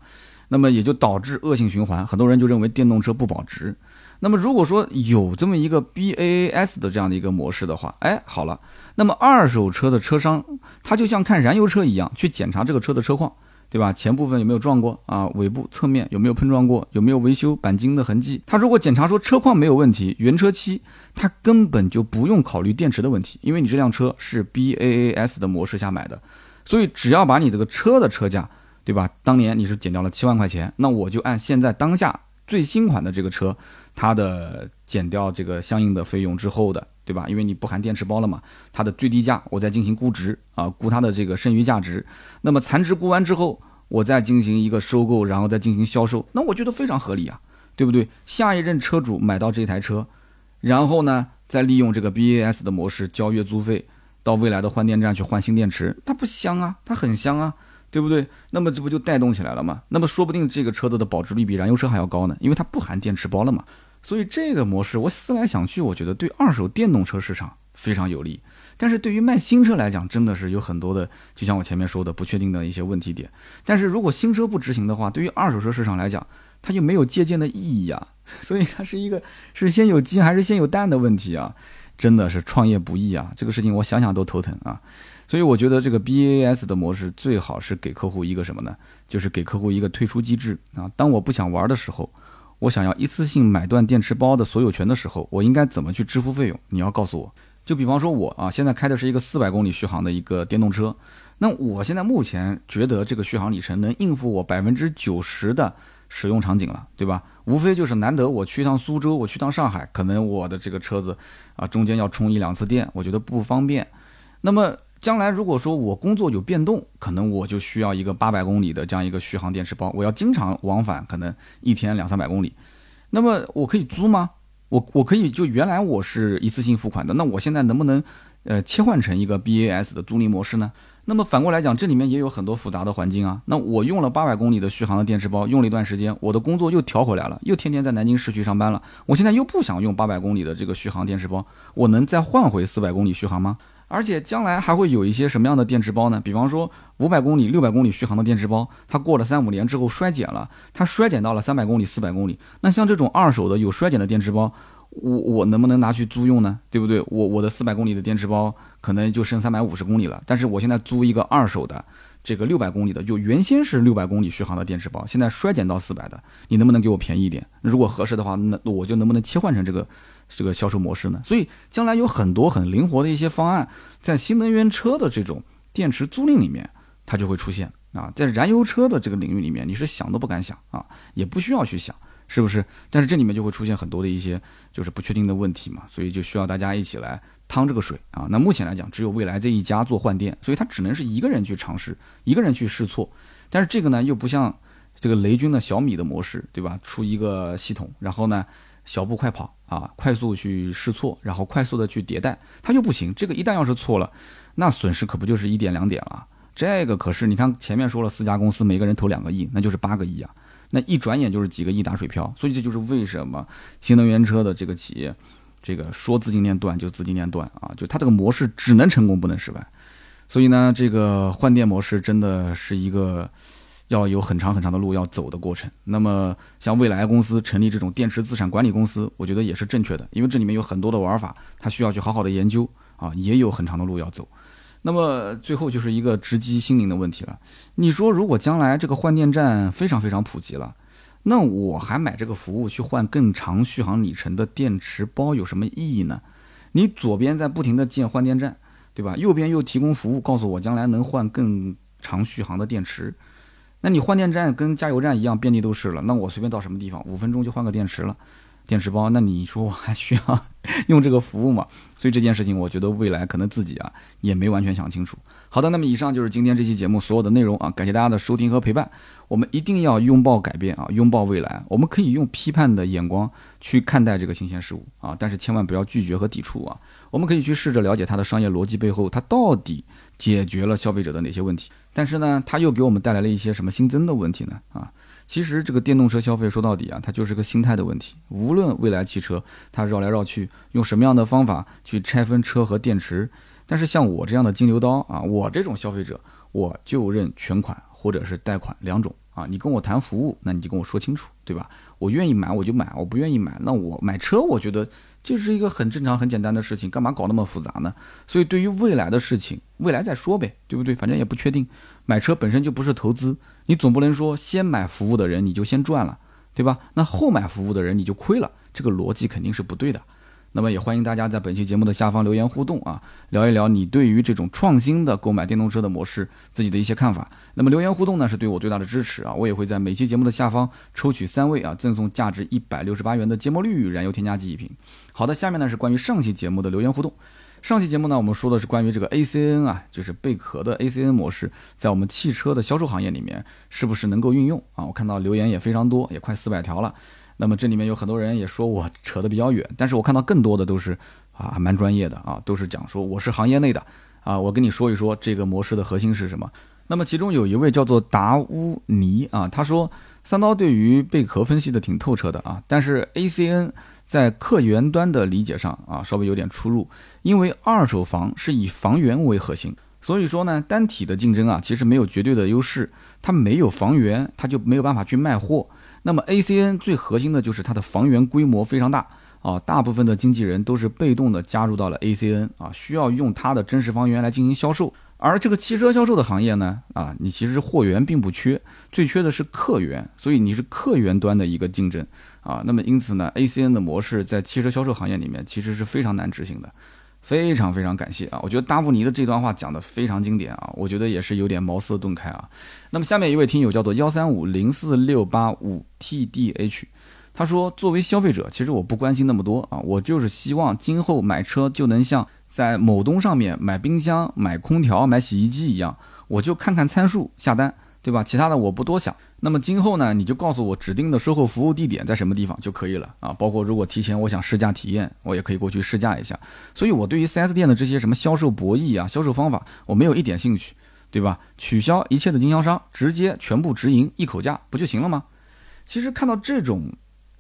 那么也就导致恶性循环，很多人就认为电动车不保值。那么如果说有这么一个 BAS 的这样的一个模式的话，哎，好了，那么二手车的车商他就像看燃油车一样去检查这个车的车况，对吧？前部分有没有撞过啊？尾部侧面有没有碰撞过？有没有维修钣金的痕迹？他如果检查说车况没有问题，原车漆，他根本就不用考虑电池的问题，因为你这辆车是 B A A S 的模式下买的，所以只要把你这个车的车价。对吧？当年你是减掉了七万块钱，那我就按现在当下最新款的这个车，它的减掉这个相应的费用之后的，对吧？因为你不含电池包了嘛，它的最低价我再进行估值啊，估它的这个剩余价值。那么残值估完之后，我再进行一个收购，然后再进行销售，那我觉得非常合理啊，对不对？下一任车主买到这台车，然后呢，再利用这个 BAS 的模式交月租费，到未来的换电站去换新电池，它不香啊？它很香啊！对不对？那么这不就带动起来了吗？那么说不定这个车子的保值率比燃油车还要高呢，因为它不含电池包了嘛。所以这个模式，我思来想去，我觉得对二手电动车市场非常有利。但是对于卖新车来讲，真的是有很多的，就像我前面说的不确定的一些问题点。但是如果新车不执行的话，对于二手车市场来讲，它就没有借鉴的意义啊。<laughs> 所以它是一个是先有鸡还是先有蛋的问题啊。真的是创业不易啊，这个事情我想想都头疼啊。所以我觉得这个 BAS 的模式最好是给客户一个什么呢？就是给客户一个退出机制啊。当我不想玩的时候。我想要一次性买断电池包的所有权的时候，我应该怎么去支付费用？你要告诉我。就比方说，我啊，现在开的是一个四百公里续航的一个电动车，那我现在目前觉得这个续航里程能应付我百分之九十的使用场景了，对吧？无非就是难得我去一趟苏州，我去趟上海，可能我的这个车子啊中间要充一两次电，我觉得不方便。那么将来如果说我工作有变动，可能我就需要一个八百公里的这样一个续航电池包，我要经常往返，可能一天两三百公里。那么我可以租吗？我我可以就原来我是一次性付款的，那我现在能不能呃切换成一个 BAS 的租赁模式呢？那么反过来讲，这里面也有很多复杂的环境啊。那我用了八百公里的续航的电池包，用了一段时间，我的工作又调回来了，又天天在南京市区上班了。我现在又不想用八百公里的这个续航电池包，我能再换回四百公里续航吗？而且将来还会有一些什么样的电池包呢？比方说五百公里、六百公里续航的电池包，它过了三五年之后衰减了，它衰减到了三百公里、四百公里。那像这种二手的有衰减的电池包，我我能不能拿去租用呢？对不对？我我的四百公里的电池包可能就剩三百五十公里了，但是我现在租一个二手的这个六百公里的，就原先是六百公里续航的电池包，现在衰减到四百的，你能不能给我便宜一点？如果合适的话，那我就能不能切换成这个？这个销售模式呢？所以将来有很多很灵活的一些方案，在新能源车的这种电池租赁里面，它就会出现啊。在燃油车的这个领域里面，你是想都不敢想啊，也不需要去想，是不是？但是这里面就会出现很多的一些就是不确定的问题嘛，所以就需要大家一起来趟这个水啊。那目前来讲，只有未来这一家做换电，所以它只能是一个人去尝试，一个人去试错。但是这个呢，又不像这个雷军的小米的模式，对吧？出一个系统，然后呢？小步快跑啊，快速去试错，然后快速的去迭代，它就不行。这个一旦要是错了，那损失可不就是一点两点了？这个可是你看前面说了四家公司，每个人投两个亿，那就是八个亿啊。那一转眼就是几个亿打水漂。所以这就是为什么新能源车的这个企业，这个说资金链断就资金链断啊，就它这个模式只能成功不能失败。所以呢，这个换电模式真的是一个。要有很长很长的路要走的过程。那么，像未来公司成立这种电池资产管理公司，我觉得也是正确的，因为这里面有很多的玩法，它需要去好好的研究啊，也有很长的路要走。那么最后就是一个直击心灵的问题了。你说，如果将来这个换电站非常非常普及了，那我还买这个服务去换更长续航里程的电池包有什么意义呢？你左边在不停的建换电站，对吧？右边又提供服务，告诉我将来能换更长续航的电池。那你换电站跟加油站一样，遍地都是了。那我随便到什么地方，五分钟就换个电池了，电池包。那你说我还需要用这个服务吗？<laughs> 所以这件事情，我觉得未来可能自己啊也没完全想清楚。好的，那么以上就是今天这期节目所有的内容啊，感谢大家的收听和陪伴。我们一定要拥抱改变啊，拥抱未来。我们可以用批判的眼光去看待这个新鲜事物啊，但是千万不要拒绝和抵触啊。我们可以去试着了解它的商业逻辑背后，它到底解决了消费者的哪些问题。但是呢，它又给我们带来了一些什么新增的问题呢？啊，其实这个电动车消费说到底啊，它就是个心态的问题。无论未来汽车它绕来绕去，用什么样的方法去拆分车和电池，但是像我这样的金牛刀啊，我这种消费者，我就认全款或者是贷款两种啊。你跟我谈服务，那你就跟我说清楚，对吧？我愿意买我就买，我不愿意买，那我买车，我觉得。这是一个很正常、很简单的事情，干嘛搞那么复杂呢？所以对于未来的事情，未来再说呗，对不对？反正也不确定。买车本身就不是投资，你总不能说先买服务的人你就先赚了，对吧？那后买服务的人你就亏了，这个逻辑肯定是不对的。那么也欢迎大家在本期节目的下方留言互动啊，聊一聊你对于这种创新的购买电动车的模式自己的一些看法。那么留言互动呢是对我最大的支持啊，我也会在每期节目的下方抽取三位啊，赠送价值一百六十八元的芥末绿燃油添加剂一瓶。好的，下面呢是关于上期节目的留言互动。上期节目呢我们说的是关于这个 ACN 啊，就是贝壳的 ACN 模式，在我们汽车的销售行业里面是不是能够运用啊？我看到留言也非常多，也快四百条了。那么这里面有很多人也说我扯得比较远，但是我看到更多的都是啊蛮专业的啊，都是讲说我是行业内的啊，我跟你说一说这个模式的核心是什么。那么其中有一位叫做达乌尼啊，他说三刀对于贝壳分析的挺透彻的啊，但是 ACN 在客源端的理解上啊稍微有点出入，因为二手房是以房源为核心，所以说呢单体的竞争啊其实没有绝对的优势，它没有房源，它就没有办法去卖货。那么 ACN 最核心的就是它的房源规模非常大啊，大部分的经纪人都是被动的加入到了 ACN 啊，需要用它的真实房源来进行销售。而这个汽车销售的行业呢，啊，你其实货源并不缺，最缺的是客源，所以你是客源端的一个竞争啊。那么因此呢，ACN 的模式在汽车销售行业里面其实是非常难执行的。非常非常感谢啊！我觉得达布尼的这段话讲的非常经典啊，我觉得也是有点茅塞顿开啊。那么下面一位听友叫做幺三五零四六八五 TDH，他说作为消费者，其实我不关心那么多啊，我就是希望今后买车就能像。在某东上面买冰箱、买空调、买洗衣机一样，我就看看参数下单，对吧？其他的我不多想。那么今后呢，你就告诉我指定的售后服务地点在什么地方就可以了啊。包括如果提前我想试驾体验，我也可以过去试驾一下。所以我对于 4S 店的这些什么销售博弈啊、销售方法，我没有一点兴趣，对吧？取消一切的经销商，直接全部直营一口价不就行了吗？其实看到这种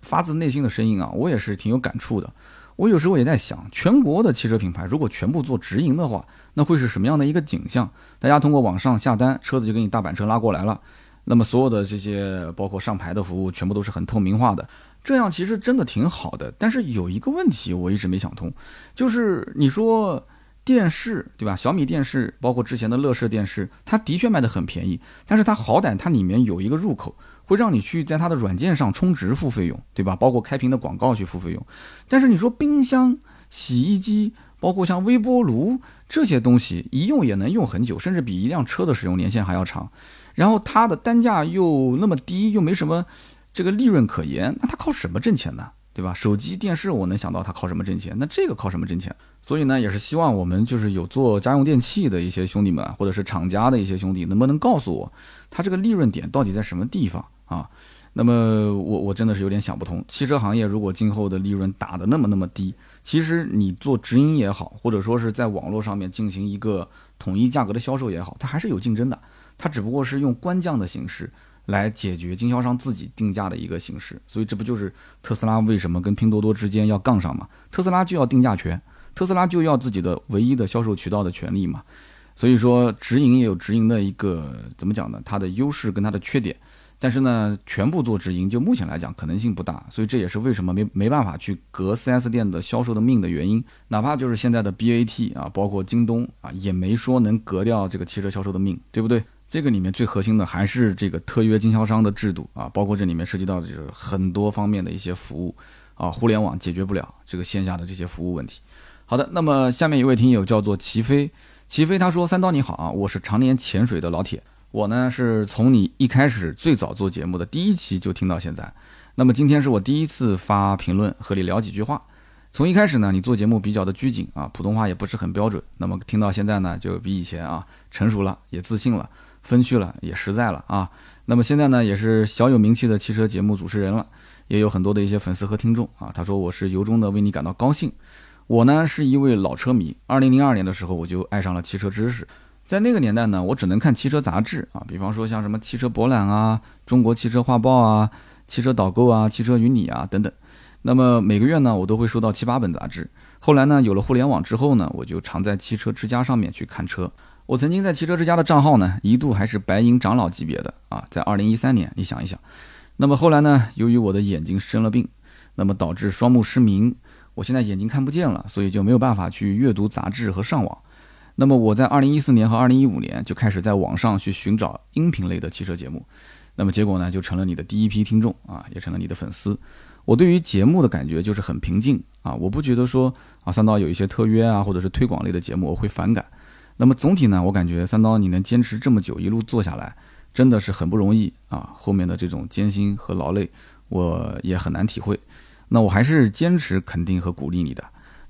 发自内心的声音啊，我也是挺有感触的。我有时候也在想，全国的汽车品牌如果全部做直营的话，那会是什么样的一个景象？大家通过网上下单，车子就给你大板车拉过来了。那么所有的这些包括上牌的服务，全部都是很透明化的。这样其实真的挺好的。但是有一个问题，我一直没想通，就是你说电视对吧？小米电视，包括之前的乐视电视，它的确卖的很便宜，但是它好歹它里面有一个入口。会让你去在它的软件上充值付费用，对吧？包括开屏的广告去付费用。但是你说冰箱、洗衣机，包括像微波炉这些东西，一用也能用很久，甚至比一辆车的使用年限还要长。然后它的单价又那么低，又没什么这个利润可言，那它靠什么挣钱呢？对吧？手机、电视，我能想到它靠什么挣钱？那这个靠什么挣钱？所以呢，也是希望我们就是有做家用电器的一些兄弟们，或者是厂家的一些兄弟，能不能告诉我，它这个利润点到底在什么地方？啊，那么我我真的是有点想不通，汽车行业如果今后的利润打得那么那么低，其实你做直营也好，或者说是在网络上面进行一个统一价格的销售也好，它还是有竞争的，它只不过是用官降的形式来解决经销商自己定价的一个形式，所以这不就是特斯拉为什么跟拼多多之间要杠上嘛？特斯拉就要定价权，特斯拉就要自己的唯一的销售渠道的权利嘛，所以说直营也有直营的一个怎么讲呢？它的优势跟它的缺点。但是呢，全部做直营，就目前来讲可能性不大，所以这也是为什么没没办法去革 4S 店的销售的命的原因。哪怕就是现在的 BAT 啊，包括京东啊，也没说能革掉这个汽车销售的命，对不对？这个里面最核心的还是这个特约经销商的制度啊，包括这里面涉及到的就是很多方面的一些服务啊，互联网解决不了这个线下的这些服务问题。好的，那么下面一位听友叫做齐飞，齐飞他说：“三刀你好啊，我是常年潜水的老铁。”我呢是从你一开始最早做节目的第一期就听到现在，那么今天是我第一次发评论和你聊几句话。从一开始呢，你做节目比较的拘谨啊，普通话也不是很标准。那么听到现在呢，就比以前啊成熟了，也自信了，分去了，也实在了啊。那么现在呢，也是小有名气的汽车节目主持人了，也有很多的一些粉丝和听众啊。他说我是由衷的为你感到高兴。我呢是一位老车迷，二零零二年的时候我就爱上了汽车知识。在那个年代呢，我只能看汽车杂志啊，比方说像什么汽车博览啊、中国汽车画报啊、汽车导购啊、汽车与你啊等等。那么每个月呢，我都会收到七八本杂志。后来呢，有了互联网之后呢，我就常在汽车之家上面去看车。我曾经在汽车之家的账号呢，一度还是白银长老级别的啊。在二零一三年，你想一想，那么后来呢，由于我的眼睛生了病，那么导致双目失明，我现在眼睛看不见了，所以就没有办法去阅读杂志和上网。那么我在二零一四年和二零一五年就开始在网上去寻找音频类的汽车节目，那么结果呢就成了你的第一批听众啊，也成了你的粉丝。我对于节目的感觉就是很平静啊，我不觉得说啊三刀有一些特约啊或者是推广类的节目我会反感。那么总体呢，我感觉三刀你能坚持这么久一路做下来，真的是很不容易啊，后面的这种艰辛和劳累我也很难体会。那我还是坚持肯定和鼓励你的。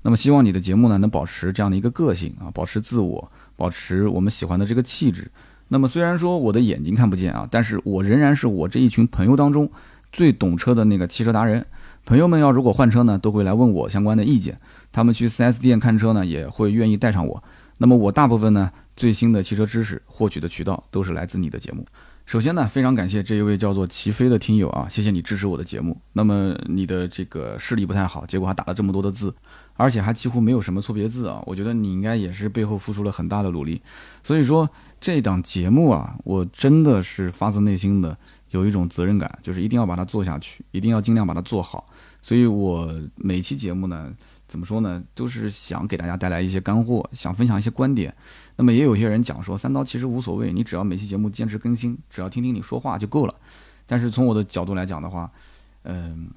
那么希望你的节目呢能保持这样的一个个性啊，保持自我，保持我们喜欢的这个气质。那么虽然说我的眼睛看不见啊，但是我仍然是我这一群朋友当中最懂车的那个汽车达人。朋友们要如果换车呢，都会来问我相关的意见。他们去 4S 店看车呢，也会愿意带上我。那么我大部分呢最新的汽车知识获取的渠道都是来自你的节目。首先呢，非常感谢这一位叫做齐飞的听友啊，谢谢你支持我的节目。那么你的这个视力不太好，结果还打了这么多的字，而且还几乎没有什么错别字啊，我觉得你应该也是背后付出了很大的努力。所以说这档节目啊，我真的是发自内心的有一种责任感，就是一定要把它做下去，一定要尽量把它做好。所以我每期节目呢。怎么说呢？都是想给大家带来一些干货，想分享一些观点。那么也有些人讲说，三刀其实无所谓，你只要每期节目坚持更新，只要听听你说话就够了。但是从我的角度来讲的话，嗯，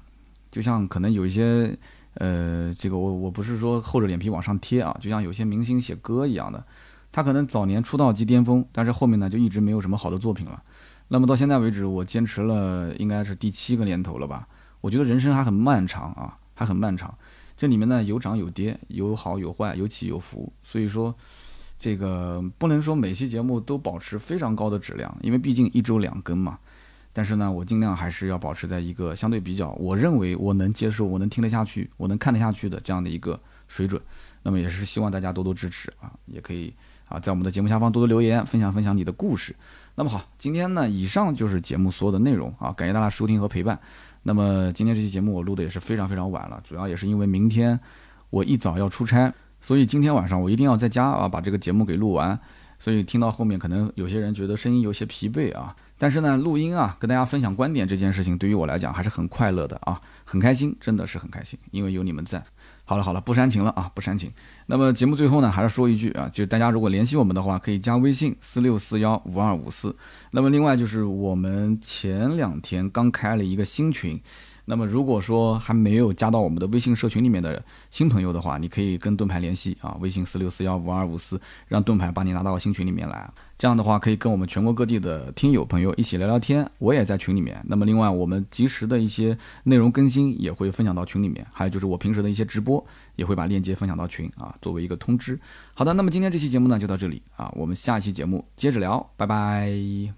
就像可能有一些，呃，这个我我不是说厚着脸皮往上贴啊，就像有些明星写歌一样的，他可能早年出道即巅峰，但是后面呢就一直没有什么好的作品了。那么到现在为止，我坚持了应该是第七个年头了吧？我觉得人生还很漫长啊，还很漫长。这里面呢有涨有跌，有好有坏，有起有伏，所以说，这个不能说每期节目都保持非常高的质量，因为毕竟一周两更嘛。但是呢，我尽量还是要保持在一个相对比较，我认为我能接受、我能听得下去、我能看得下去的这样的一个水准。那么也是希望大家多多支持啊，也可以啊在我们的节目下方多多留言，分享分享你的故事。那么好，今天呢以上就是节目所有的内容啊，感谢大家收听和陪伴。那么今天这期节目我录的也是非常非常晚了，主要也是因为明天我一早要出差，所以今天晚上我一定要在家啊把这个节目给录完。所以听到后面可能有些人觉得声音有些疲惫啊，但是呢录音啊跟大家分享观点这件事情对于我来讲还是很快乐的啊，很开心，真的是很开心，因为有你们在。好了好了，不煽情了啊，不煽情。那么节目最后呢，还是说一句啊，就大家如果联系我们的话，可以加微信四六四幺五二五四。那么另外就是我们前两天刚开了一个新群。那么如果说还没有加到我们的微信社群里面的新朋友的话，你可以跟盾牌联系啊，微信四六四幺五二五四，让盾牌把你拉到新群里面来。这样的话可以跟我们全国各地的听友朋友一起聊聊天，我也在群里面。那么另外我们及时的一些内容更新也会分享到群里面，还有就是我平时的一些直播也会把链接分享到群啊，作为一个通知。好的，那么今天这期节目呢就到这里啊，我们下一期节目接着聊，拜拜。